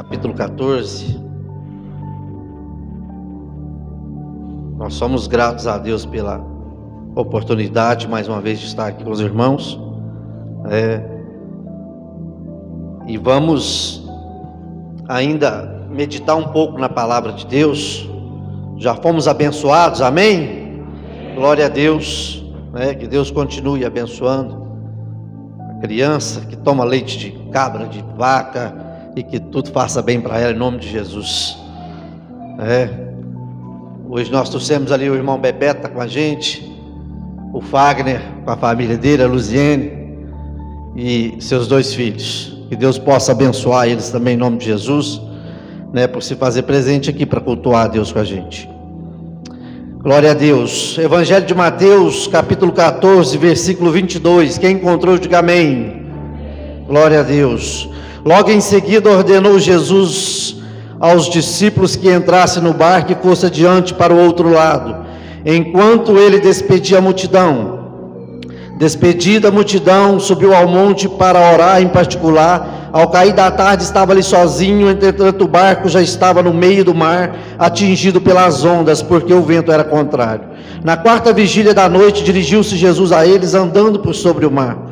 capítulo 14. Nós somos gratos a Deus pela oportunidade, mais uma vez, de estar aqui com os irmãos. É, e vamos ainda meditar um pouco na palavra de Deus. Já fomos abençoados, amém? Glória a Deus, né? que Deus continue abençoando a criança que toma leite de cabra, de vaca, e que tudo faça bem para ela, em nome de Jesus. É. Hoje nós trouxemos ali o irmão Bebeto com a gente, o Fagner com a família dele, a Luziene e seus dois filhos. Que Deus possa abençoar eles também em nome de Jesus, né, por se fazer presente aqui para cultuar a Deus com a gente. Glória a Deus. Evangelho de Mateus, capítulo 14, versículo 22. Quem encontrou, diga amém. Glória a Deus. Logo em seguida ordenou Jesus aos discípulos que entrassem no barco e fosse adiante para o outro lado, enquanto ele despedia a multidão. Despedida a multidão, subiu ao monte para orar em particular. Ao cair da tarde, estava ali sozinho, entretanto, o barco já estava no meio do mar, atingido pelas ondas, porque o vento era contrário. Na quarta vigília da noite, dirigiu-se Jesus a eles, andando por sobre o mar.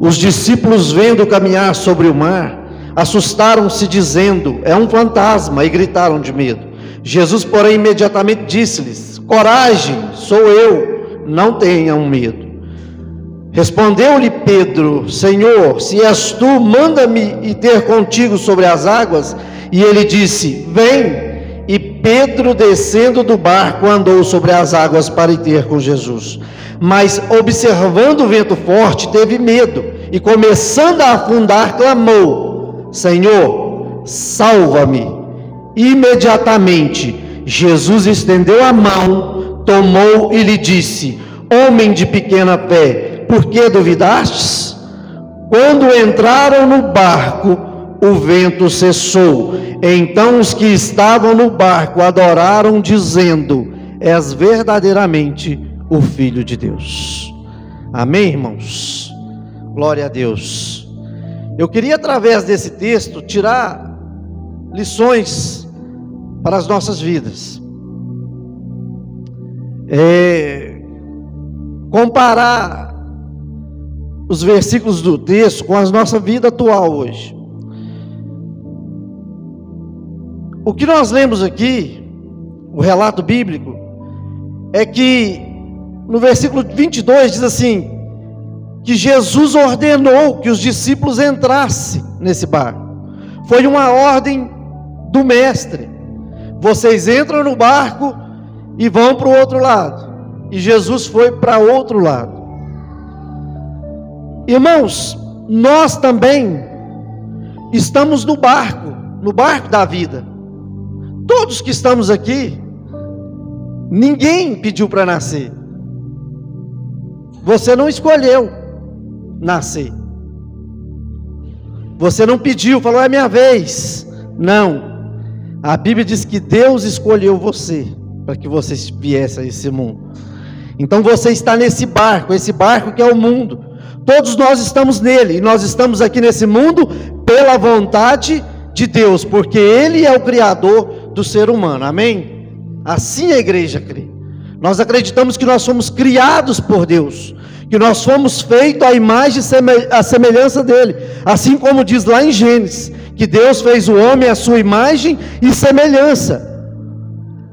Os discípulos, vendo caminhar sobre o mar, assustaram-se, dizendo: É um fantasma, e gritaram de medo. Jesus, porém, imediatamente disse-lhes: Coragem, sou eu, não tenham medo. Respondeu-lhe Pedro: Senhor, se és tu, manda-me ir ter contigo sobre as águas. E ele disse: Vem. E Pedro, descendo do barco, andou sobre as águas para ir ter com Jesus mas observando o vento forte, teve medo e, começando a afundar, clamou: Senhor, salva-me. Imediatamente, Jesus estendeu a mão, tomou e lhe disse: Homem de pequena fé, por que duvidastes? Quando entraram no barco, o vento cessou. Então os que estavam no barco adoraram, dizendo: És verdadeiramente o Filho de Deus. Amém, irmãos? Glória a Deus. Eu queria, através desse texto, tirar lições para as nossas vidas. É, comparar os versículos do texto com a nossa vida atual hoje. O que nós lemos aqui, o relato bíblico, é que no versículo 22 diz assim: que Jesus ordenou que os discípulos entrassem nesse barco. Foi uma ordem do mestre. Vocês entram no barco e vão para o outro lado. E Jesus foi para outro lado. Irmãos, nós também estamos no barco, no barco da vida. Todos que estamos aqui, ninguém pediu para nascer. Você não escolheu nascer. Você não pediu, falou, é minha vez. Não. A Bíblia diz que Deus escolheu você para que você viesse a esse mundo. Então você está nesse barco, esse barco que é o mundo. Todos nós estamos nele, e nós estamos aqui nesse mundo pela vontade de Deus, porque Ele é o Criador do ser humano, amém? Assim a igreja crê. Nós acreditamos que nós somos criados por Deus, que nós fomos feitos à imagem e à semelhança dele, assim como diz lá em Gênesis, que Deus fez o homem à sua imagem e semelhança.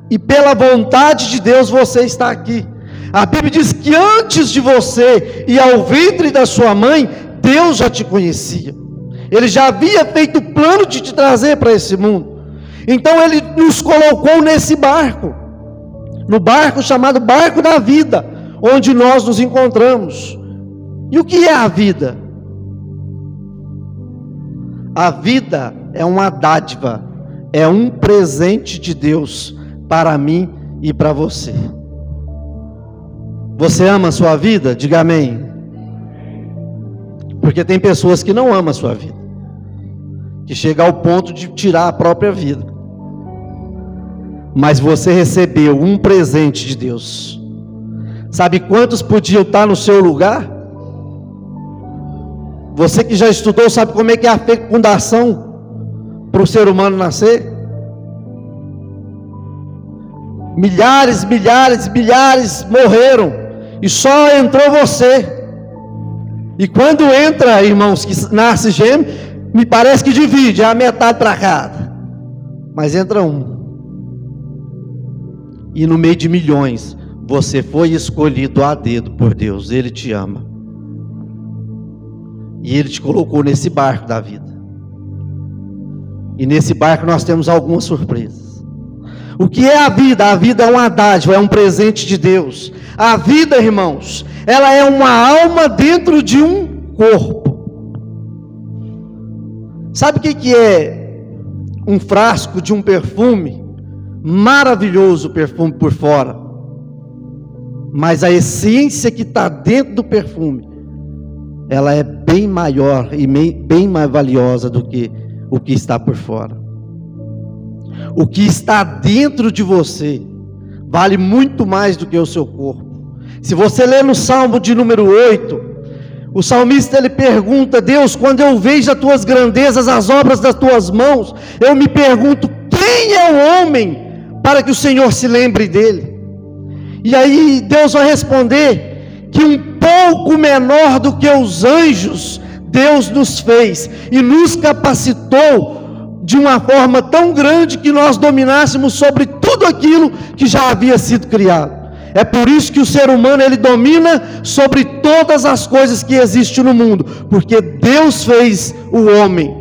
E pela vontade de Deus você está aqui. A Bíblia diz que antes de você ir ao ventre da sua mãe, Deus já te conhecia. Ele já havia feito o plano de te trazer para esse mundo. Então ele nos colocou nesse barco no barco chamado barco da vida, onde nós nos encontramos. E o que é a vida? A vida é uma dádiva, é um presente de Deus para mim e para você. Você ama a sua vida? Diga amém. Porque tem pessoas que não amam a sua vida, que chega ao ponto de tirar a própria vida mas você recebeu um presente de Deus. Sabe quantos podiam estar no seu lugar? Você que já estudou, sabe como é que é a fecundação? para o ser humano nascer? Milhares, milhares, milhares morreram e só entrou você. E quando entra, irmãos, que nasce gêmeo, me parece que divide, é a metade para cada. Mas entra um. E no meio de milhões, você foi escolhido a dedo por Deus, Ele te ama. E Ele te colocou nesse barco da vida. E nesse barco nós temos algumas surpresas. O que é a vida? A vida é uma dádiva, é um presente de Deus. A vida, irmãos, ela é uma alma dentro de um corpo. Sabe o que, é um frasco de um perfume? Maravilhoso perfume por fora, mas a essência que está dentro do perfume, ela é bem maior e bem mais valiosa do que o que está por fora. O que está dentro de você vale muito mais do que o seu corpo. Se você ler no Salmo de número 8, o salmista ele pergunta: Deus, quando eu vejo as tuas grandezas, as obras das tuas mãos, eu me pergunto: quem é o homem para que o Senhor se lembre dele? E aí Deus vai responder que um pouco menor do que os anjos, Deus nos fez e nos capacitou de uma forma tão grande que nós dominássemos sobre tudo aquilo que já havia sido criado. É por isso que o ser humano ele domina sobre todas as coisas que existem no mundo, porque Deus fez o homem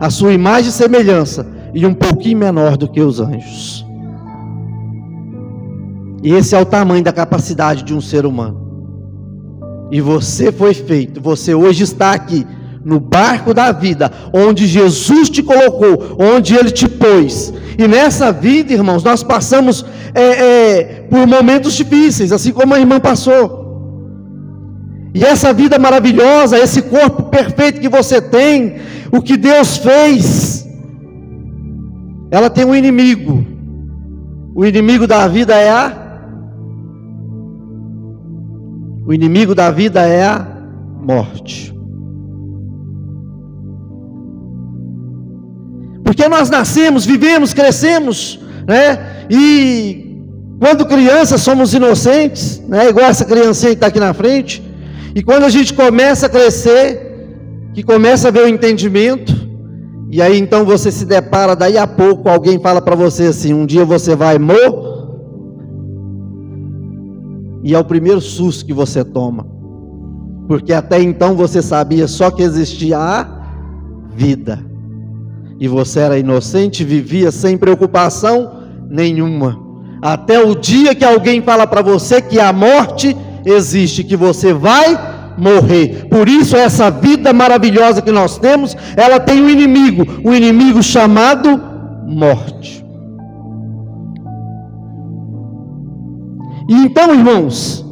a sua imagem e semelhança e um pouquinho menor do que os anjos. E esse é o tamanho da capacidade de um ser humano. E você foi feito, você hoje está aqui no barco da vida, onde Jesus te colocou, onde Ele te pôs. E nessa vida, irmãos, nós passamos é, é, por momentos difíceis, assim como a irmã passou. E essa vida maravilhosa, esse corpo perfeito que você tem, o que Deus fez, ela tem um inimigo. O inimigo da vida é a. O inimigo da vida é a morte. Porque nós nascemos, vivemos, crescemos, né? E quando crianças somos inocentes, né? Igual essa criancinha que está aqui na frente. E quando a gente começa a crescer, que começa a ver o entendimento, e aí então você se depara, daí a pouco alguém fala para você assim: um dia você vai morrer. E é o primeiro susto que você toma. Porque até então você sabia só que existia a vida e você era inocente, vivia sem preocupação nenhuma. Até o dia que alguém fala para você que a morte existe, que você vai morrer. Por isso essa vida maravilhosa que nós temos, ela tem um inimigo, um inimigo chamado morte. E então, irmãos,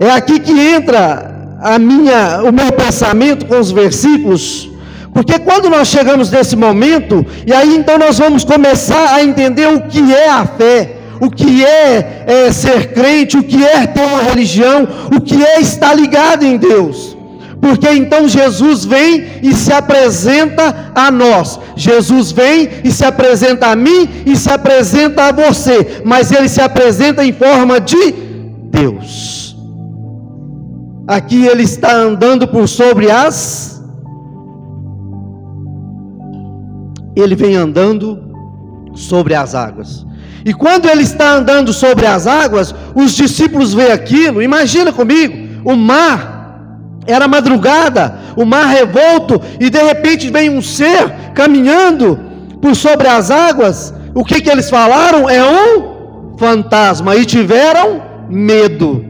é aqui que entra a minha, o meu pensamento com os versículos porque quando nós chegamos nesse momento, e aí então nós vamos começar a entender o que é a fé, o que é, é ser crente, o que é ter uma religião, o que é estar ligado em Deus. Porque então Jesus vem e se apresenta a nós. Jesus vem e se apresenta a mim e se apresenta a você. Mas ele se apresenta em forma de Deus. Aqui ele está andando por sobre as ele vem andando sobre as águas. E quando ele está andando sobre as águas, os discípulos veem aquilo. Imagina comigo, o mar era madrugada, o mar revolto, e de repente vem um ser caminhando por sobre as águas. O que que eles falaram? É um fantasma e tiveram medo.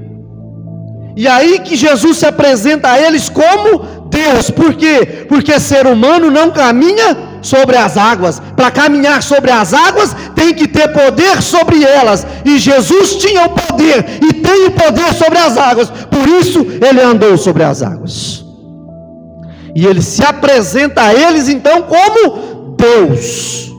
E aí que Jesus se apresenta a eles como Deus. Por quê? Porque ser humano não caminha sobre as águas. Para caminhar sobre as águas, tem que ter poder sobre elas. E Jesus tinha o poder e tem o poder sobre as águas. Por isso, ele andou sobre as águas. E ele se apresenta a eles então como Deus.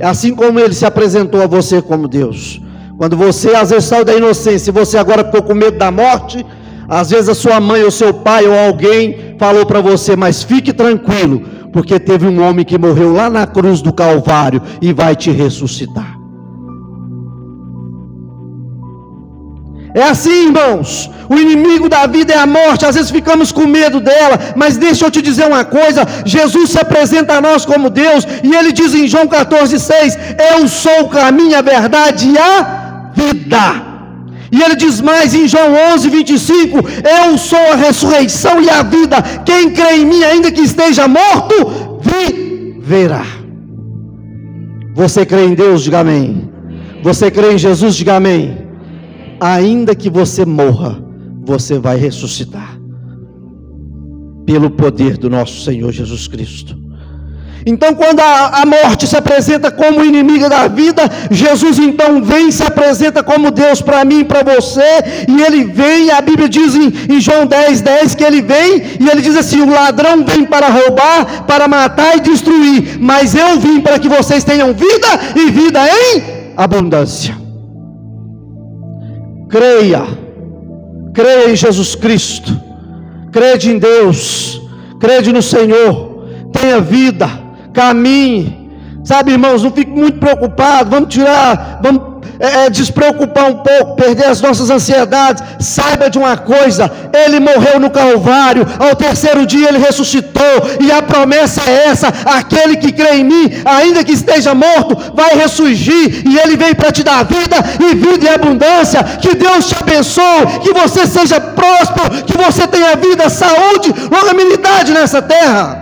Assim como ele se apresentou a você como Deus. Quando você às vezes saiu da inocência, e você agora ficou com medo da morte, às vezes a sua mãe ou seu pai ou alguém falou para você, mas fique tranquilo, Porque teve um homem que morreu lá na cruz do Calvário e vai te ressuscitar. É assim, irmãos. O inimigo da vida é a morte. Às vezes ficamos com medo dela, mas deixa eu te dizer uma coisa: Jesus se apresenta a nós como Deus, e ele diz em João 14,6: Eu sou o caminho, a verdade e a vida. E ele diz mais em João 11, 25: Eu sou a ressurreição e a vida. Quem crê em mim, ainda que esteja morto, viverá. Você crê em Deus? Diga amém. Você crê em Jesus? Diga amém ainda que você morra, você vai ressuscitar, pelo poder do nosso Senhor Jesus Cristo. Então, quando a, a, morte se apresenta como inimiga da vida, Jesus então vem e se apresenta como Deus para mim e para você, e ele vem, a Bíblia diz em, em, João 10, 10 que ele vem, e ele diz assim: o ladrão vem para roubar, para matar e destruir, mas eu vim para que vocês tenham vida e vida em abundância. Creia, creia em Jesus Cristo, crede em Deus, crede no Senhor, tenha vida, caminhe. Sabe, irmãos, não fique muito preocupado. Vamos tirar, vamos é, é, despreocupar um pouco, perder as nossas ansiedades, saiba de uma coisa: Ele morreu no Calvário, ao terceiro dia Ele ressuscitou, e a promessa é essa: aquele que crê em mim, ainda que esteja morto, vai ressurgir, e Ele vem para te dar vida e vida em abundância. Que Deus te abençoe, que você seja próspero, que você tenha vida, saúde, longanimidade nessa terra.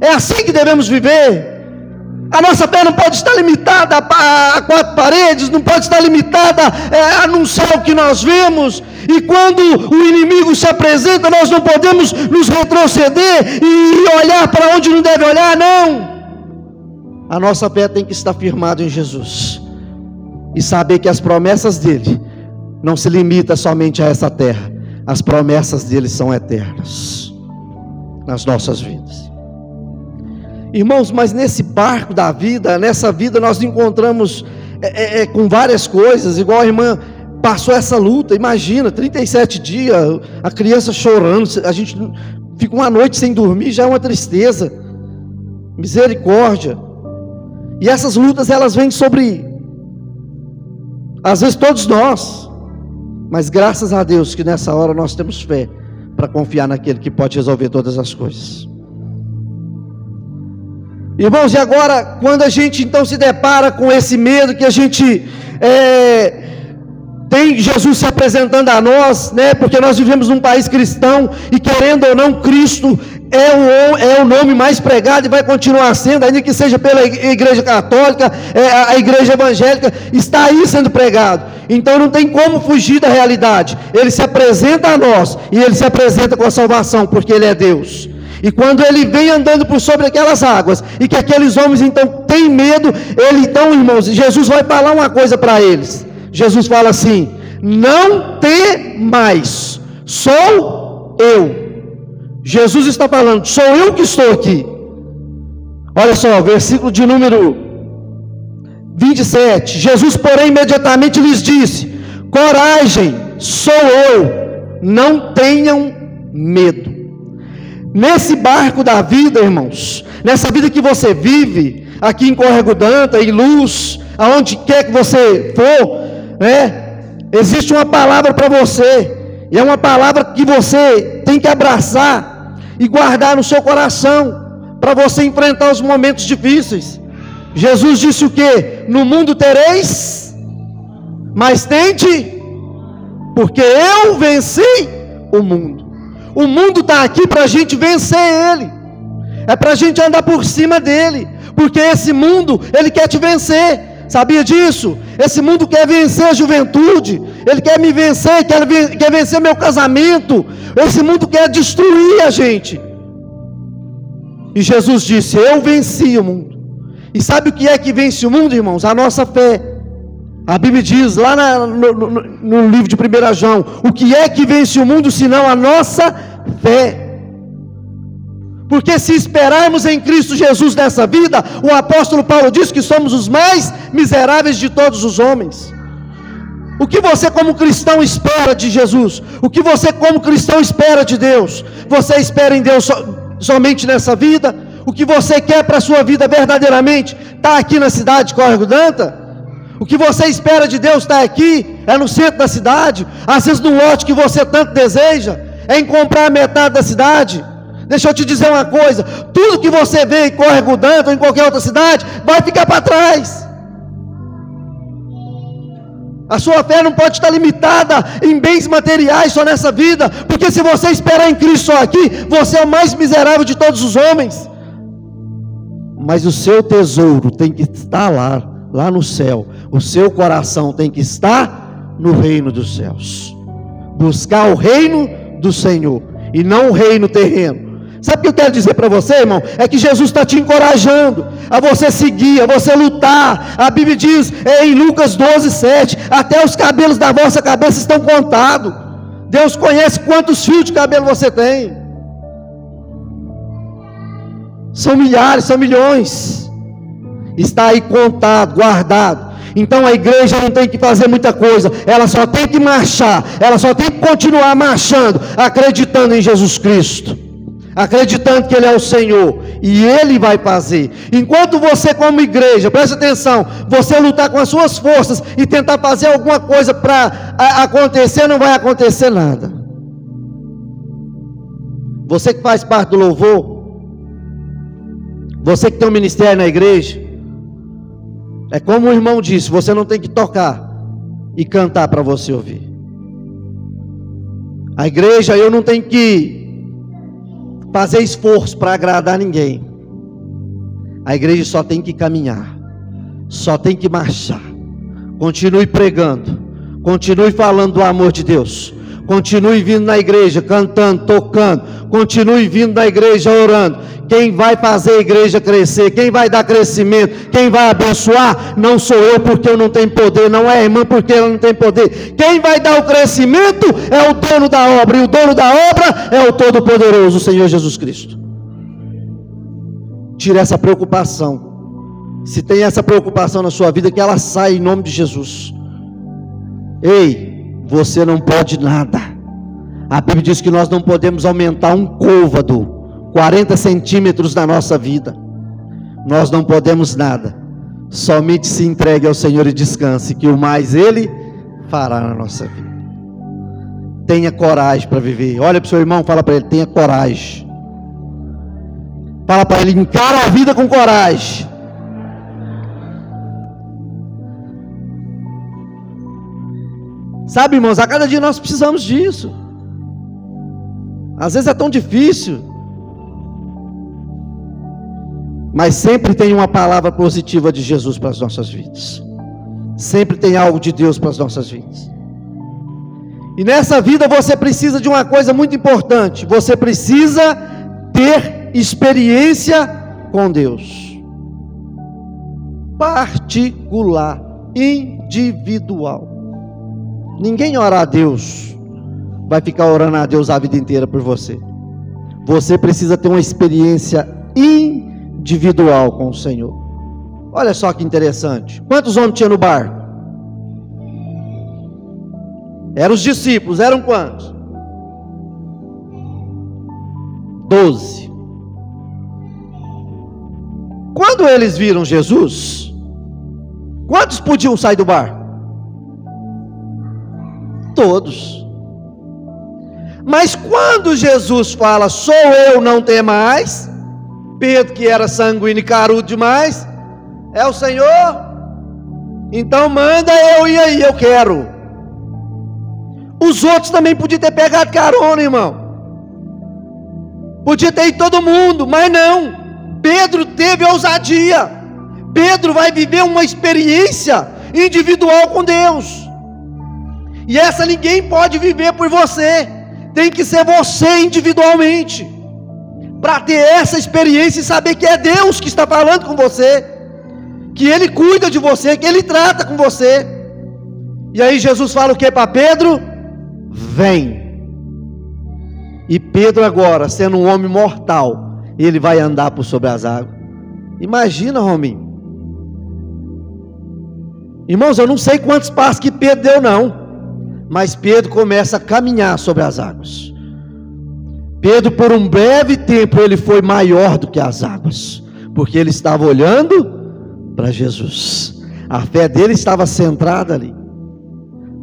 É assim que devemos viver. A nossa fé não pode estar limitada a quatro paredes, não pode estar limitada é, a num céu que nós vemos. E quando o inimigo se apresenta, nós não podemos nos retroceder e olhar para onde não deve olhar, não. A nossa fé tem que estar firmada em Jesus e saber que as promessas dele não se limitam somente a essa terra, as promessas dele são eternas nas nossas vidas. Irmãos, mas nesse barco da vida, nessa vida nós encontramos é, é, é com várias coisas, igual a irmã passou essa luta, imagina, 37 dias, a criança chorando, a gente fica uma noite sem dormir, já é uma tristeza, misericórdia. E essas lutas elas vêm sobre, às vezes todos nós, mas graças a Deus que nessa hora nós temos fé para confiar naquele que pode resolver todas as coisas. Irmãos, e agora, quando a gente então se depara com esse medo que a gente é, tem Jesus se apresentando a nós, né? Porque nós vivemos num país cristão e querendo ou não, Cristo é o, é o nome mais pregado e vai continuar sendo, ainda que seja pela igreja católica, é, a igreja evangélica, está aí sendo pregado. Então não tem como fugir da realidade. Ele se apresenta a nós e ele se apresenta com a salvação, porque ele é Deus. E quando ele vem andando por sobre aquelas águas, e que aqueles homens então têm medo, ele então, irmãos, Jesus vai falar uma coisa para eles. Jesus fala assim: Não tem mais, sou eu. Jesus está falando, sou eu que estou aqui. Olha só, versículo de número 27. Jesus, porém, imediatamente lhes disse: Coragem, sou eu, não tenham medo. Nesse barco da vida, irmãos, nessa vida que você vive, aqui em Corrego Danta, em Luz, aonde quer que você for, né? Existe uma palavra para você, e é uma palavra que você tem que abraçar e guardar no seu coração, para você enfrentar os momentos difíceis. Jesus disse o que? No mundo tereis, mas tente, porque eu venci o mundo. O mundo está aqui para a gente vencer ele, é para a gente andar por cima dele, porque esse mundo, ele quer te vencer. Sabia disso? Esse mundo quer vencer a juventude, ele quer me vencer, quer, quer vencer meu casamento. Esse mundo quer destruir a gente. E Jesus disse: Eu venci o mundo. E sabe o que é que vence o mundo, irmãos? A nossa fé. A Bíblia diz lá na, no, no, no, livro de 1 João: o que é que vence o mundo senão a nossa fé? Porque se esperarmos em Cristo Jesus nessa vida, o apóstolo Paulo diz que somos os mais miseráveis de todos os homens. O que você, como cristão, espera de Jesus? O que você, como cristão, espera de Deus? Você espera em Deus somente nessa vida? O que você quer para a sua vida verdadeiramente está aqui na cidade de Córrego Danta? O que você espera de Deus está aqui, é no centro da cidade, às vezes no lote que você tanto deseja, é em comprar metade da cidade. Deixa eu te dizer uma coisa: tudo que você vê em Córrego Danta ou em qualquer outra cidade vai ficar para trás. A sua fé não pode estar limitada em bens materiais só nessa vida, porque se você esperar em Cristo só aqui, você é o mais miserável de todos os homens. Mas o seu tesouro tem que estar lá, lá no céu. O seu coração tem que estar no reino dos céus. Buscar o reino do Senhor e não o reino terreno. Sabe o que eu quero dizer para você, irmão? É que Jesus está te encorajando a você seguir, a você lutar. A Bíblia diz em Lucas 12, 7: Até os cabelos da vossa cabeça estão contados. Deus conhece quantos fios de cabelo você tem. São milhares, são milhões. Está aí contado, guardado. Então a igreja não tem que fazer muita coisa, ela só tem que marchar, ela só tem que continuar marchando, acreditando em Jesus Cristo acreditando que Ele é o Senhor, e Ele vai fazer. Enquanto você, como igreja, presta atenção, você lutar com as suas forças e tentar fazer alguma coisa para acontecer, não vai acontecer nada. Você que faz parte do louvor, você que tem um ministério na igreja, é como o irmão disse: você não tem que tocar e cantar para você ouvir. A igreja, eu não tenho que fazer esforço para agradar ninguém. A igreja só tem que caminhar, só tem que marchar. Continue pregando, continue falando do amor de Deus. Continue vindo na igreja, cantando, tocando. Continue vindo na igreja, orando. Quem vai fazer a igreja crescer, quem vai dar crescimento, quem vai abençoar, não sou eu porque eu não tenho poder, não é a irmã porque ela não tem poder. Quem vai dar o crescimento é o dono da obra, e o dono da obra é o Todo-Poderoso, o Senhor Jesus Cristo. Tire essa preocupação. Se tem essa preocupação na sua vida, que ela saia em nome de Jesus. Ei, você não pode nada. A Bíblia diz que nós não podemos aumentar um côvado 40 centímetros da nossa vida. Nós não podemos nada. Somente se entregue ao Senhor e descanse, que o mais Ele fará na nossa vida. Tenha coragem para viver. Olha para o seu irmão, fala para ele: tenha coragem. Fala para ele: encara a vida com coragem. Sabe, irmãos, a cada dia nós precisamos disso. Às vezes é tão difícil. Mas sempre tem uma palavra positiva de Jesus para as nossas vidas. Sempre tem algo de Deus para as nossas vidas. E nessa vida você precisa de uma coisa muito importante. Você precisa ter experiência com Deus. Particular, individual. Ninguém ora a Deus vai ficar orando a Deus a vida inteira por você. Você precisa ter uma experiência individual com o Senhor. Olha só que interessante. Quantos homens tinha no barco? Eram os discípulos, eram quantos? Doze. Quando eles viram Jesus, quantos podiam sair do barco? Todos. Mas quando Jesus fala, sou eu, não tem mais, Pedro, que era sanguíneo e carudo demais, é o Senhor. Então manda eu ir aí, eu quero. Os outros também podiam ter pegado carona, irmão. Podia ter ido todo mundo, mas não. Pedro teve ousadia. Pedro vai viver uma experiência individual com Deus. E essa ninguém pode viver por você. Tem que ser você individualmente para ter essa experiência e saber que é Deus que está falando com você, que Ele cuida de você, que Ele trata com você. E aí Jesus fala o que para Pedro? Vem. E Pedro agora, sendo um homem mortal, ele vai andar por sobre as águas. Imagina, Rominho. Irmãos, eu não sei quantos passos que Pedro deu, não. Mas Pedro começa a caminhar sobre as águas. Pedro, por um breve tempo, ele foi maior do que as águas, porque ele estava olhando para Jesus. A fé dele estava centrada ali.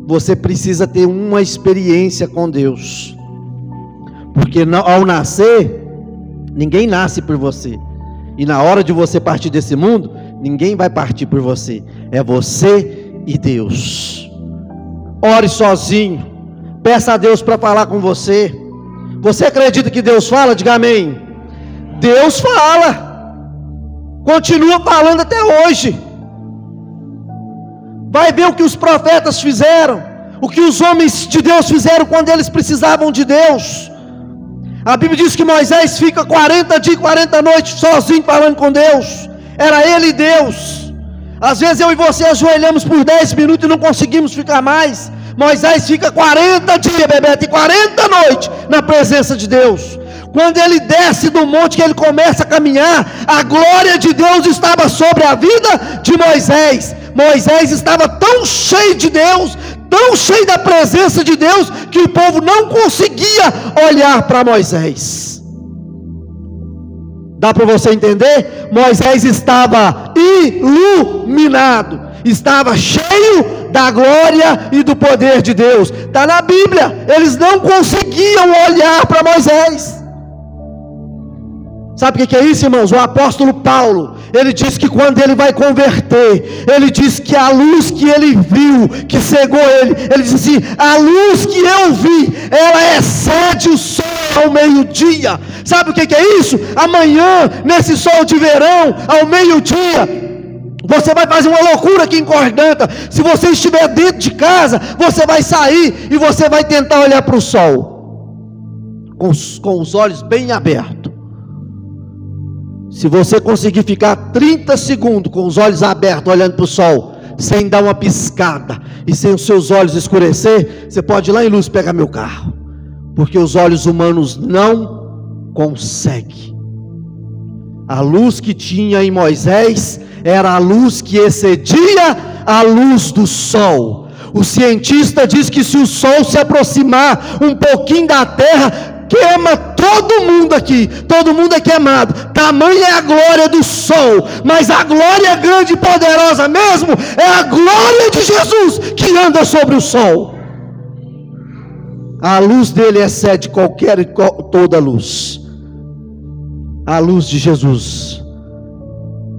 Você precisa ter uma experiência com Deus, porque ao nascer, ninguém nasce por você, e na hora de você partir desse mundo, ninguém vai partir por você, é você e Deus. Ore sozinho, peça a Deus para falar com você. Você acredita que Deus fala? Diga amém. Deus fala. Continua falando até hoje. Vai ver o que os profetas fizeram, o que os homens de Deus fizeram quando eles precisavam de Deus. A Bíblia diz que Moisés fica 40 dias e 40 noites sozinho falando com Deus. Era ele e Deus. Às vezes eu e você ajoelhamos por 10 minutos e não conseguimos ficar mais. Moisés fica 40 dias, Bebeto, e 40 noites na presença de Deus. Quando ele desce do monte, que ele começa a caminhar, a glória de Deus estava sobre a vida de Moisés. Moisés estava tão cheio de Deus, tão cheio da presença de Deus, que o povo não conseguia olhar para Moisés. Dá para você entender? Moisés estava iluminado, estava cheio da glória e do poder de Deus. Está na Bíblia. Eles não conseguiam olhar para Moisés. Sabe o que é isso, irmãos? O apóstolo Paulo, ele diz que quando ele vai converter, ele diz que a luz que ele viu, que cegou ele, ele diz assim: a luz que eu vi, ela excede o sol ao meio-dia. Sabe o que é isso? Amanhã, nesse sol de verão, ao meio-dia, você vai fazer uma loucura aqui em Cordanta. Se você estiver dentro de casa, você vai sair e você vai tentar olhar para o sol, com os, com os olhos bem abertos. Se você conseguir ficar 30 segundos com os olhos abertos, olhando para o sol, sem dar uma piscada e sem os seus olhos escurecer, você pode ir lá em luz pegar meu carro, porque os olhos humanos não conseguem. A luz que tinha em Moisés era a luz que excedia a luz do sol. O cientista diz que se o sol se aproximar um pouquinho da terra, queima todo mundo aqui, todo mundo é queimado. Tamanha é a glória do sol, mas a glória grande e poderosa mesmo é a glória de Jesus que anda sobre o sol. A luz dele excede qualquer e toda luz. A luz de Jesus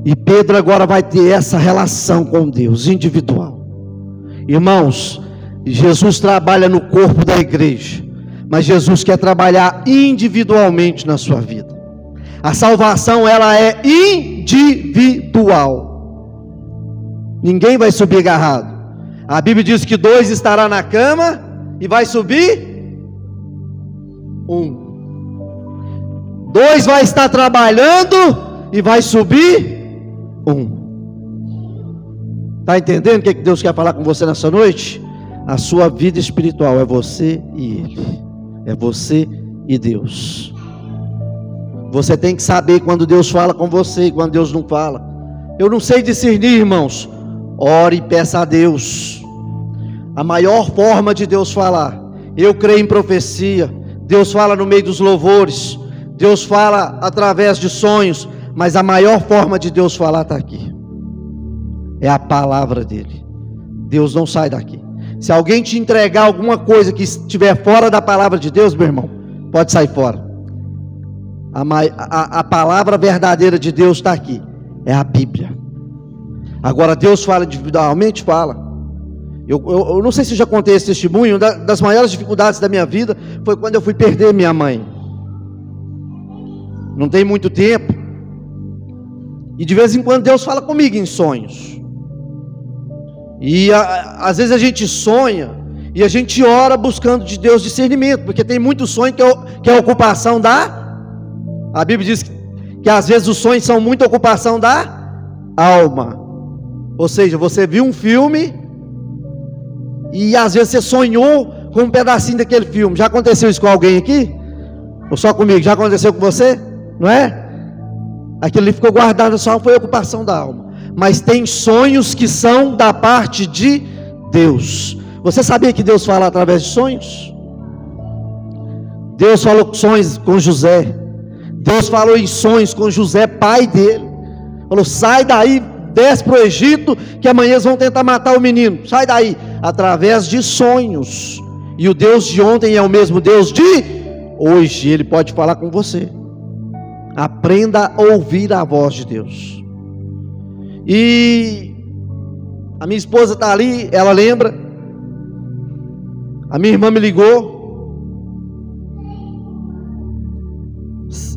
e Pedro agora vai ter essa relação com Deus individual. Irmãos, Jesus trabalha no corpo da igreja, mas Jesus quer trabalhar individualmente na sua vida. A salvação ela é individual. Ninguém vai subir agarrado. A Bíblia diz que dois estará na cama e vai subir um. Dois vai estar trabalhando e vai subir um. Está entendendo o que Deus quer falar com você nessa noite? A sua vida espiritual é você e Ele, é você e Deus. Você tem que saber quando Deus fala com você e quando Deus não fala. Eu não sei discernir, irmãos. Ore e peça a Deus. A maior forma de Deus falar. Eu creio em profecia. Deus fala no meio dos louvores. Deus fala através de sonhos. Mas a maior forma de Deus falar está aqui. É a palavra dele. Deus não sai daqui. Se alguém te entregar alguma coisa que estiver fora da palavra de Deus, meu irmão, pode sair fora. A, a, a palavra verdadeira de Deus está aqui. É a Bíblia. Agora, Deus fala individualmente? Fala. Eu, eu, eu, não sei se já contei esse testemunho. Uma das maiores dificuldades da minha vida foi quando eu fui perder minha mãe. Não tem muito tempo. E de vez em quando Deus fala comigo em sonhos. E a, às vezes a gente sonha e a gente ora buscando de Deus discernimento, porque tem muito sonho que é, que é ocupação da. A Bíblia diz que, que às vezes os sonhos são muita ocupação da alma. Ou seja, você viu um filme e às vezes você sonhou com um pedacinho daquele filme. Já aconteceu isso com alguém aqui? Ou só comigo? Já aconteceu com você? Não é? Aquilo ali ficou guardado só foi ocupação da alma. Mas tem sonhos que são da parte de Deus. Você sabia que Deus fala através de sonhos? Deus falou sonhos com José. Deus falou em sonhos com José, pai dele. Falou: sai daí, desce para o Egito, que amanhã eles vão tentar matar o menino. Sai daí, através de sonhos. E o Deus de ontem é o mesmo Deus de hoje. Ele pode falar com você. Aprenda a ouvir a voz de Deus. E a minha esposa está ali, ela lembra. A minha irmã me ligou.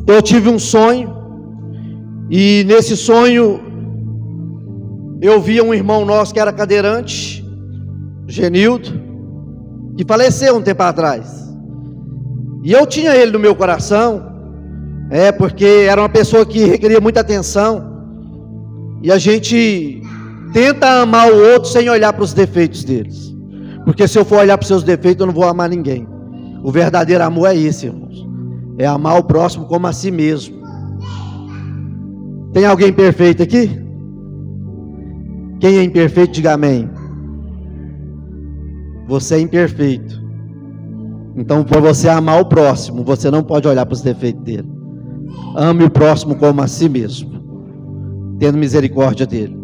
Eu tive um sonho. E nesse sonho eu via um irmão nosso que era cadeirante, Genildo, que faleceu um tempo atrás. E eu tinha ele no meu coração, é porque era uma pessoa que requeria muita atenção. E a gente tenta amar o outro sem olhar para os defeitos deles. Porque se eu for olhar para os seus defeitos, eu não vou amar ninguém. O verdadeiro amor é esse, irmãos. É amar o próximo como a si mesmo. Tem alguém perfeito aqui? Quem é imperfeito, diga amém. Você é imperfeito. Então, para você amar o próximo, você não pode olhar para os defeitos dele. Ame o próximo como a si mesmo, tendo misericórdia dele.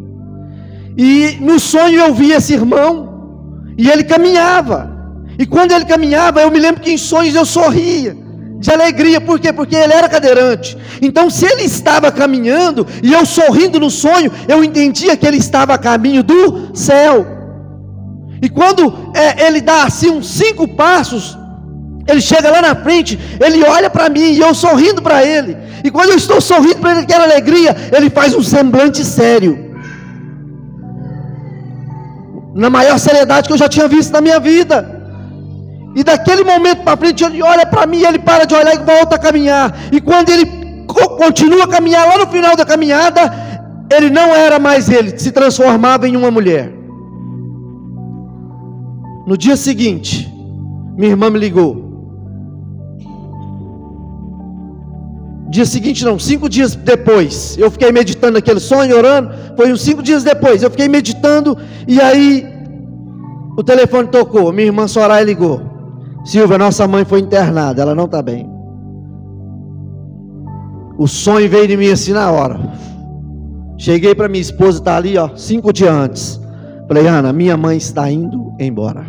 E no sonho eu vi esse irmão, e ele caminhava. E quando ele caminhava, eu me lembro que em sonhos eu sorria de alegria, por quê? Porque ele era cadeirante. Então, se ele estava caminhando e eu sorrindo no sonho, eu entendia que ele estava a caminho do céu. E quando é, ele dá assim uns cinco passos, ele chega lá na frente, ele olha para mim e eu sorrindo para ele. E quando eu estou sorrindo para ele, aquela alegria, ele faz um semblante sério. Na maior seriedade que eu já tinha visto na minha vida. E daquele momento para frente ele olha para mim, ele para de olhar e volta a caminhar. E quando ele continua a caminhar lá no final da caminhada, ele não era mais ele, se transformava em uma mulher. No dia seguinte, minha irmã me ligou. Dia seguinte, não, cinco dias depois, eu fiquei meditando aquele sonho, orando. Foi uns cinco dias depois, eu fiquei meditando, e aí o telefone tocou. Minha irmã Soraya ligou. Silvia, nossa mãe foi internada, ela não está bem. O sonho veio de mim assim na hora. Cheguei para minha esposa, está ali, ó, cinco dias antes. Falei, Ana, minha mãe está indo embora.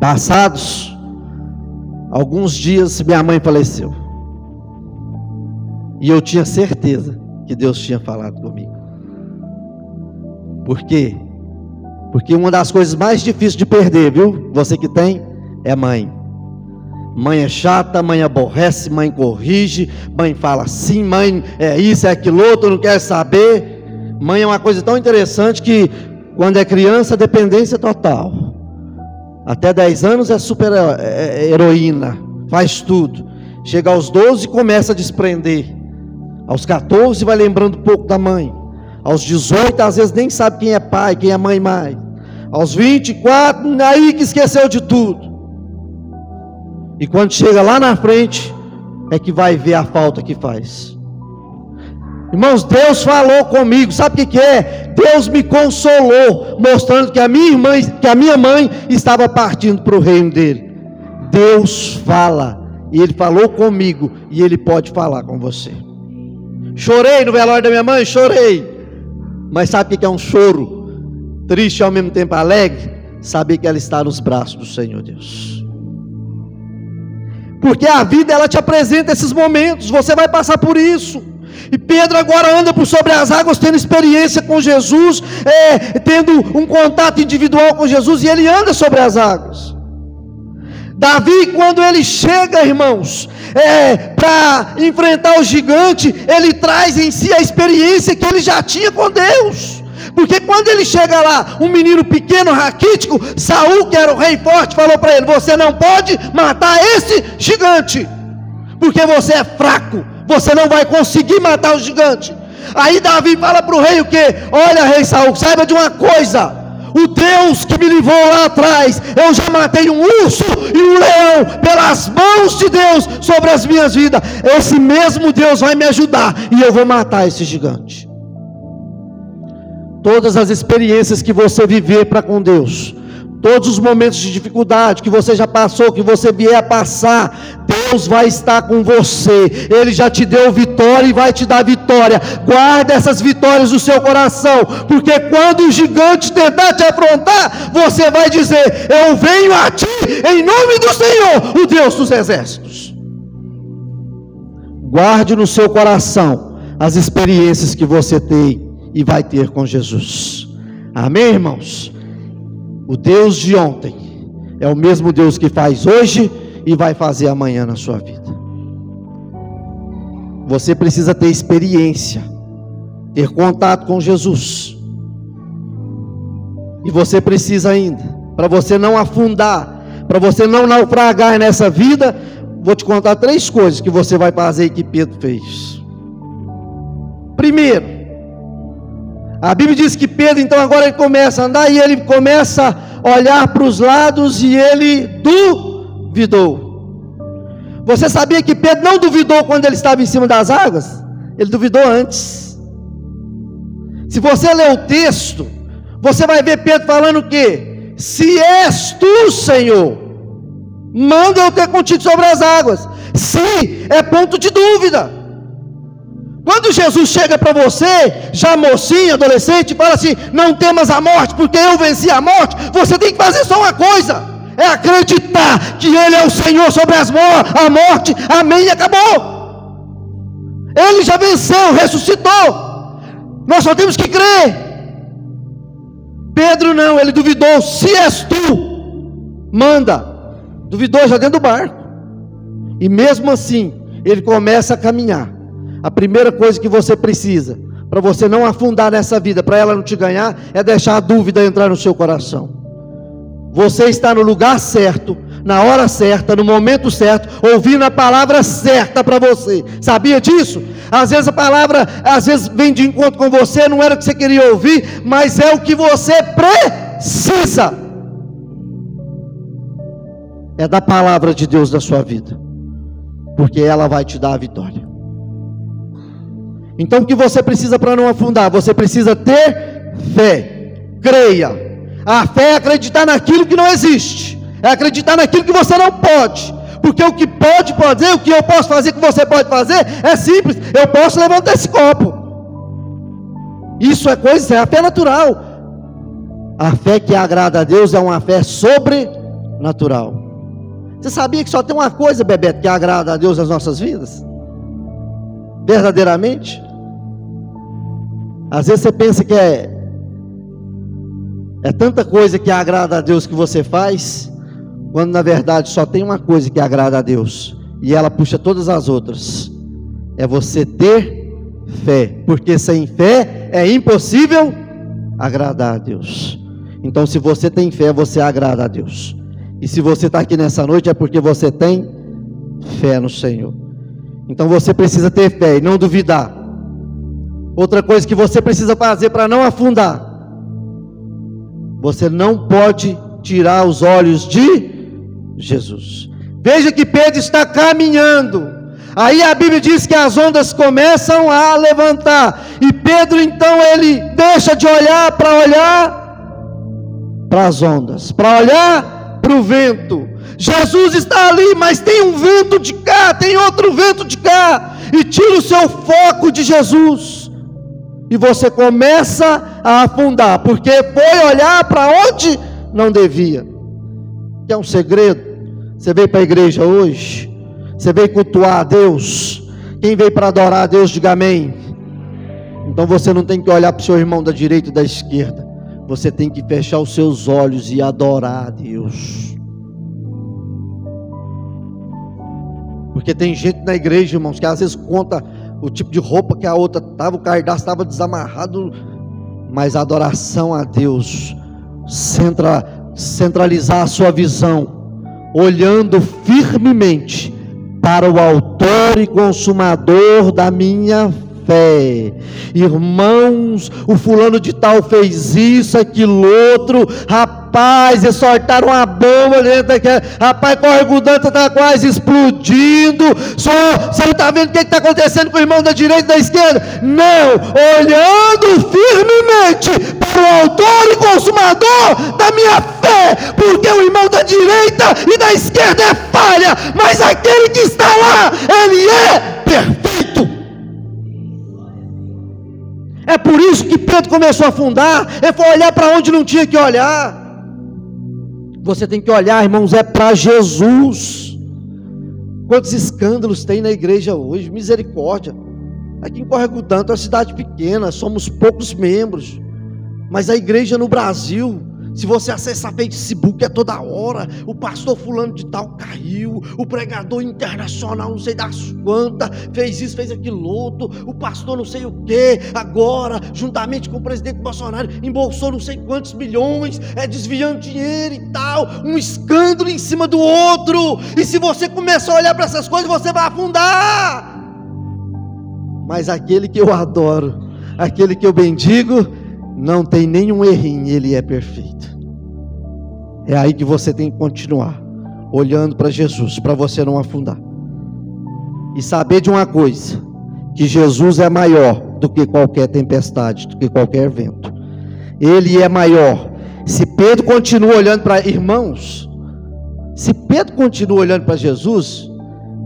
Passados alguns dias, minha mãe faleceu. E eu tinha certeza que Deus tinha falado comigo. Por quê? Porque uma das coisas mais difíceis de perder, viu? Você que tem, é mãe. Mãe é chata, mãe aborrece, mãe corrige, mãe fala sim, mãe é isso, é aquilo outro, não quer saber. Mãe é uma coisa tão interessante que quando é criança, dependência total. Até 10 anos é super é, é, heroína, faz tudo. Chega aos 12 começa a desprender. Aos 14 vai lembrando pouco da mãe. Aos 18, às vezes nem sabe quem é pai, quem é mãe mais. Aos 24, aí que esqueceu de tudo. E quando chega lá na frente, é que vai ver a falta que faz. Irmãos, Deus falou comigo, sabe o que, que é? Deus me consolou, mostrando que a minha mãe, que a minha mãe estava partindo para o reino dele. Deus fala, e Ele falou comigo, e Ele pode falar com você. Chorei no velório da minha mãe, chorei. Mas sabe o que é um choro? Triste e ao mesmo tempo alegre? Saber que ela está nos braços do Senhor Deus. Porque a vida ela te apresenta esses momentos, você vai passar por isso. E Pedro agora anda por sobre as águas, tendo experiência com Jesus, é, tendo um contato individual com Jesus, e ele anda sobre as águas. Davi, quando ele chega, irmãos, é, para enfrentar o gigante, ele traz em si a experiência que ele já tinha com Deus. Porque quando ele chega lá, um menino pequeno, raquítico, Saul, que era o rei forte, falou para ele: Você não pode matar esse gigante, porque você é fraco, você não vai conseguir matar o gigante. Aí Davi fala para o rei o que? Olha, rei Saul, saiba de uma coisa o Deus que me livrou lá atrás, eu já matei um urso e um leão pelas mãos de Deus sobre as minhas vidas. Esse mesmo Deus vai me ajudar e eu vou matar esse gigante. Todas as experiências que você viver para com Deus, Todos os momentos de dificuldade que você já passou, que você vier a passar, Deus vai estar com você. Ele já te deu vitória e vai te dar vitória. Guarda essas vitórias no seu coração, porque quando o gigante tentar te afrontar, você vai dizer: Eu venho a ti em nome do Senhor, o Deus dos exércitos. Guarde no seu coração as experiências que você tem e vai ter com Jesus. Amém, irmãos? O Deus de ontem é o mesmo Deus que faz hoje e vai fazer amanhã na sua vida. Você precisa ter experiência, ter contato com Jesus. E você precisa ainda, para você não afundar, para você não naufragar nessa vida, vou te contar três coisas que você vai fazer e que Pedro fez. Primeiro, a Bíblia diz que Pedro, então, agora ele começa a andar e ele começa a olhar para os lados e ele duvidou. Você sabia que Pedro não duvidou quando ele estava em cima das águas? Ele duvidou antes. Se você ler o texto, você vai ver Pedro falando o quê? Se és tu, Senhor, manda eu ter contigo sobre as águas. Se é ponto de dúvida. Quando Jesus chega para você, já mocinho, adolescente, fala assim: Não temas a morte, porque eu venci a morte. Você tem que fazer só uma coisa: é acreditar que Ele é o Senhor sobre as mor a morte. Amém. E acabou. Ele já venceu, ressuscitou. Nós só temos que crer. Pedro não, ele duvidou: Se és tu, manda. Duvidou já dentro do barco. E mesmo assim, ele começa a caminhar. A primeira coisa que você precisa, para você não afundar nessa vida, para ela não te ganhar, é deixar a dúvida entrar no seu coração. Você está no lugar certo, na hora certa, no momento certo, ouvindo a palavra certa para você. Sabia disso? Às vezes a palavra, às vezes vem de encontro com você, não era o que você queria ouvir, mas é o que você precisa. É da palavra de Deus na sua vida, porque ela vai te dar a vitória. Então o que você precisa para não afundar? Você precisa ter fé. Creia. A fé é acreditar naquilo que não existe. É acreditar naquilo que você não pode. Porque o que pode fazer, o que eu posso fazer, o que você pode fazer, é simples. Eu posso levantar esse copo. Isso é coisa, é a fé natural. A fé que agrada a Deus é uma fé sobrenatural. Você sabia que só tem uma coisa, Bebeto, que agrada a Deus nas nossas vidas? Verdadeiramente? Às vezes você pensa que é é tanta coisa que agrada a Deus que você faz, quando na verdade só tem uma coisa que agrada a Deus, e ela puxa todas as outras. É você ter fé, porque sem fé é impossível agradar a Deus. Então, se você tem fé, você agrada a Deus. E se você está aqui nessa noite, é porque você tem fé no Senhor. Então você precisa ter fé e não duvidar. Outra coisa que você precisa fazer para não afundar. Você não pode tirar os olhos de Jesus. Veja que Pedro está caminhando. Aí a Bíblia diz que as ondas começam a levantar. E Pedro então ele deixa de olhar para olhar para as ondas, para olhar para o vento. Jesus está ali, mas tem um vento de cá, tem outro vento de cá, e tira o seu foco de Jesus e você começa a afundar, porque foi olhar para onde não devia. Que é um segredo. Você veio para a igreja hoje, você veio cultuar a Deus. Quem veio para adorar a Deus, diga amém. Então você não tem que olhar para o seu irmão da direita e da esquerda. Você tem que fechar os seus olhos e adorar a Deus. Porque tem gente na igreja, irmãos, que às vezes conta o tipo de roupa que a outra estava, o cardápio estava desamarrado, mas a adoração a Deus, centra, centralizar a sua visão, olhando firmemente para o Autor e Consumador da minha fé. Irmãos, o fulano de tal fez isso, aquilo outro, rapaz, eles soltaram a bomba dentro daquela, rapaz, corre Danta está quase explodindo. Só, você não está vendo o que está acontecendo com o irmão da direita e da esquerda? Não, olhando firmemente para o autor e consumador da minha fé, porque o irmão da direita e da esquerda é falha, mas aquele que está lá, ele é perfeito. É por isso que Pedro começou a afundar, ele foi olhar para onde não tinha que olhar. Você tem que olhar, irmãos, é para Jesus. Quantos escândalos tem na igreja hoje? Misericórdia. Aqui em Correio Tanto é uma cidade pequena, somos poucos membros. Mas a igreja no Brasil se você acessar Facebook é toda hora. O pastor fulano de tal caiu. O pregador internacional, não sei das quantas, fez isso, fez aquilo outro. O pastor não sei o que. Agora, juntamente com o presidente Bolsonaro, embolsou não sei quantos milhões, é desviando dinheiro e tal. Um escândalo em cima do outro. E se você começar a olhar para essas coisas, você vai afundar. Mas aquele que eu adoro, aquele que eu bendigo, não tem nenhum errinho, ele é perfeito. É aí que você tem que continuar, olhando para Jesus, para você não afundar. E saber de uma coisa: que Jesus é maior do que qualquer tempestade, do que qualquer vento. Ele é maior. Se Pedro continua olhando para irmãos, se Pedro continua olhando para Jesus,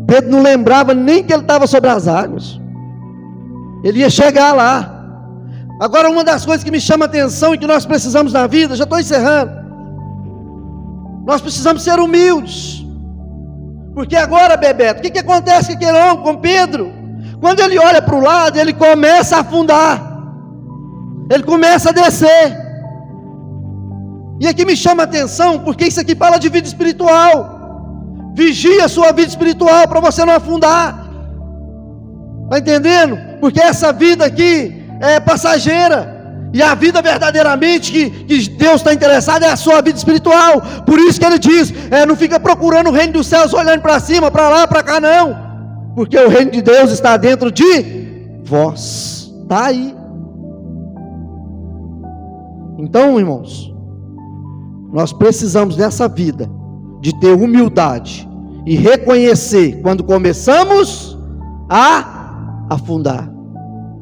Pedro não lembrava nem que ele estava sobre as águas. Ele ia chegar lá. Agora, uma das coisas que me chama a atenção e que nós precisamos na vida, já estou encerrando. Nós precisamos ser humildes. Porque agora, Bebeto, o que, que acontece com aquele homem, com Pedro? Quando ele olha para o lado, ele começa a afundar. Ele começa a descer. E aqui me chama a atenção, porque isso aqui fala de vida espiritual. Vigia a sua vida espiritual para você não afundar. Está entendendo? Porque essa vida aqui, é passageira. E a vida verdadeiramente que, que Deus está interessado é a sua vida espiritual. Por isso que ele diz: é, não fica procurando o reino dos céus olhando para cima, para lá, para cá, não. Porque o reino de Deus está dentro de vós. Está aí. Então, irmãos, nós precisamos nessa vida de ter humildade e reconhecer quando começamos a afundar.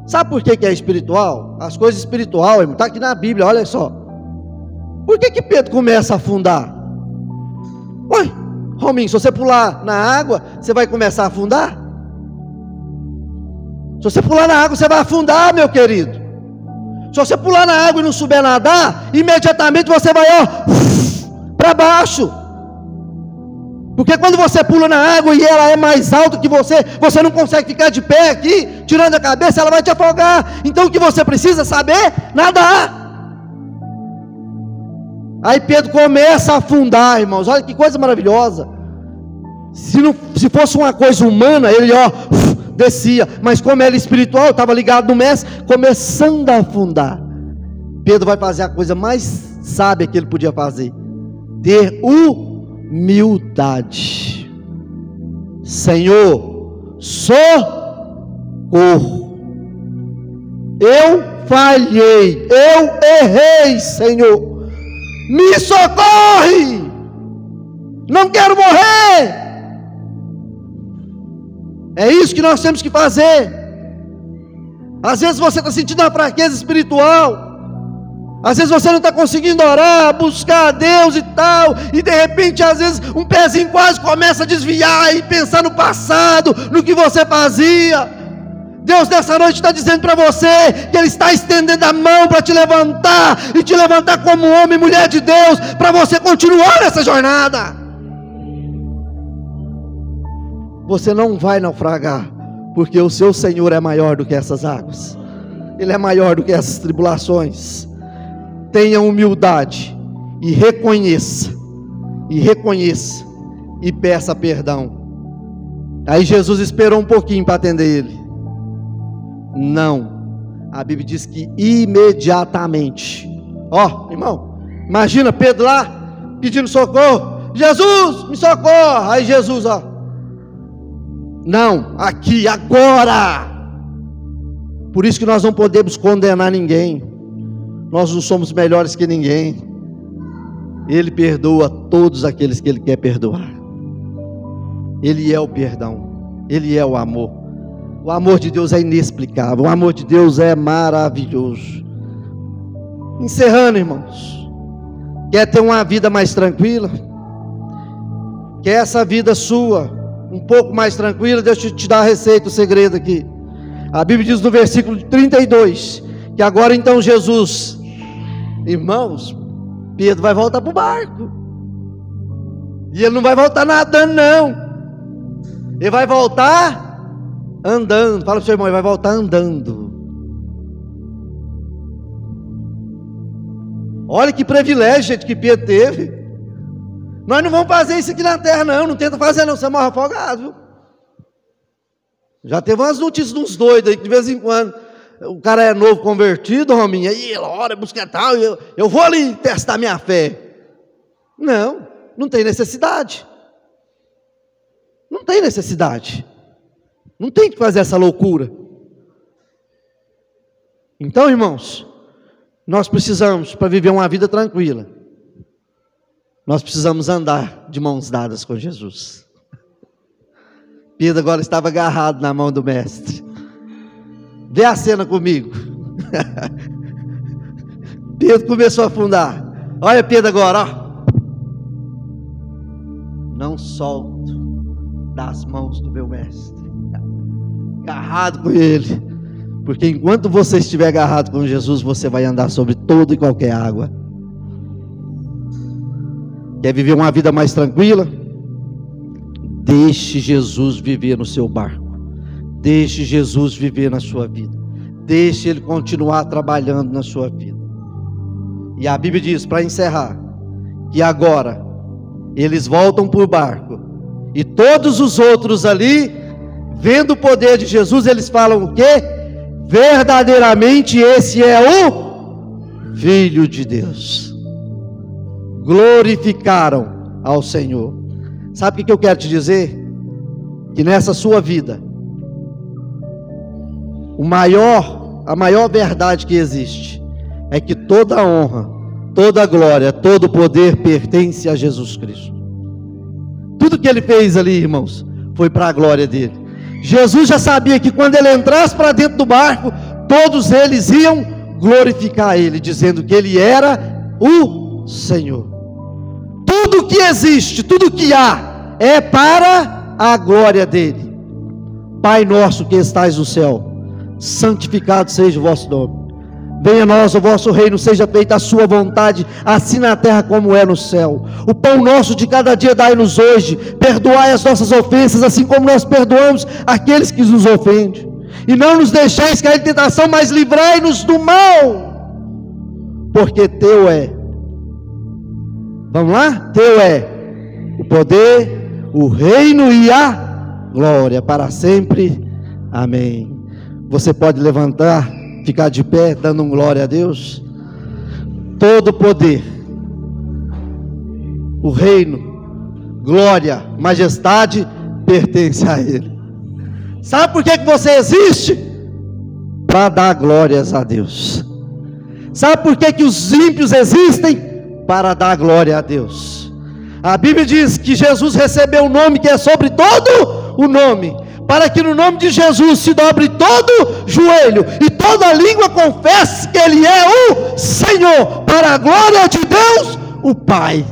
Sabe por que, que é espiritual? As coisas espiritual, está aqui na Bíblia, olha só. Por que, que Pedro começa a afundar? Ué, Rominho, se você pular na água, você vai começar a afundar? Se você pular na água, você vai afundar, meu querido. Se você pular na água e não souber nadar, imediatamente você vai, ó, para baixo. Porque quando você pula na água e ela é mais alta que você, você não consegue ficar de pé aqui, tirando a cabeça, ela vai te afogar. Então o que você precisa saber? Nadar. Aí Pedro começa a afundar, irmãos. Olha que coisa maravilhosa. Se, não, se fosse uma coisa humana, ele ó, descia. Mas como era espiritual, estava ligado no mestre, começando a afundar. Pedro vai fazer a coisa mais sábia que ele podia fazer: ter o humildade. Senhor, socorro. Eu falhei, eu errei, Senhor. Me socorre. Não quero morrer. É isso que nós temos que fazer. Às vezes você está sentindo uma fraqueza espiritual. Às vezes você não está conseguindo orar, buscar a Deus e tal, e de repente, às vezes, um pezinho quase começa a desviar e pensar no passado, no que você fazia. Deus nessa noite está dizendo para você que Ele está estendendo a mão para te levantar e te levantar como homem e mulher de Deus, para você continuar essa jornada. Você não vai naufragar, porque o seu Senhor é maior do que essas águas, Ele é maior do que essas tribulações tenha humildade e reconheça, e reconheça, e peça perdão. Aí Jesus esperou um pouquinho para atender ele. Não. A Bíblia diz que imediatamente. Ó, oh, irmão, imagina Pedro lá pedindo socorro. Jesus, me socorra. Aí Jesus, ó. Não, aqui, agora. Por isso que nós não podemos condenar ninguém. Nós não somos melhores que ninguém. Ele perdoa todos aqueles que Ele quer perdoar. Ele é o perdão. Ele é o amor. O amor de Deus é inexplicável. O amor de Deus é maravilhoso. Encerrando, irmãos. Quer ter uma vida mais tranquila? Quer essa vida sua um pouco mais tranquila? Deixa eu te dar a receita, o segredo aqui. A Bíblia diz no versículo 32 que agora então Jesus, irmãos, Pedro vai voltar para o barco. E ele não vai voltar nadando, não. Ele vai voltar andando. Fala para o seu irmão, ele vai voltar andando. Olha que privilégio, gente, que Pedro teve. Nós não vamos fazer isso aqui na terra, não. Não tenta fazer, não. Você morre afogado, viu? Já teve umas notícias de uns doidos aí que de vez em quando o cara é novo convertido, Rominha, aí ele ora, busca tal, eu, eu vou ali testar minha fé. Não, não tem necessidade. Não tem necessidade. Não tem que fazer essa loucura. Então, irmãos, nós precisamos, para viver uma vida tranquila, nós precisamos andar de mãos dadas com Jesus. Pedro agora estava agarrado na mão do Mestre. Vê a cena comigo. Pedro começou a afundar. Olha Pedro agora, ó. Não solto das mãos do meu mestre. Agarrado com ele. Porque enquanto você estiver agarrado com Jesus, você vai andar sobre toda e qualquer água. Quer viver uma vida mais tranquila? Deixe Jesus viver no seu barco. Deixe Jesus viver na sua vida. Deixe Ele continuar trabalhando na sua vida. E a Bíblia diz, para encerrar, que agora eles voltam para o barco. E todos os outros ali, vendo o poder de Jesus, eles falam o quê? Verdadeiramente esse é o Filho de Deus. Glorificaram ao Senhor. Sabe o que eu quero te dizer? Que nessa sua vida, o maior, a maior verdade que existe é que toda honra, toda glória, todo poder pertence a Jesus Cristo. Tudo que ele fez ali, irmãos, foi para a glória dele. Jesus já sabia que quando ele entrasse para dentro do barco, todos eles iam glorificar ele, dizendo que ele era o Senhor. Tudo que existe, tudo que há, é para a glória dele. Pai nosso que estais no céu, santificado seja o vosso nome. Venha a nós o vosso reino, seja feita a sua vontade, assim na terra como é no céu. O pão nosso de cada dia dai-nos hoje. Perdoai as nossas ofensas, assim como nós perdoamos aqueles que nos ofendem. E não nos deixeis cair em tentação, mas livrai-nos do mal. Porque teu é. Vamos lá? Teu é o poder, o reino e a glória para sempre. Amém. Você pode levantar, ficar de pé, dando um glória a Deus. Todo poder, o reino, glória, majestade pertence a Ele. Sabe por que, que você existe? Para dar glórias a Deus. Sabe por que, que os ímpios existem? Para dar glória a Deus. A Bíblia diz que Jesus recebeu o um nome que é sobre todo o nome para que no nome de Jesus se dobre todo joelho e toda língua confesse que Ele é o Senhor, para a glória de Deus, o Pai.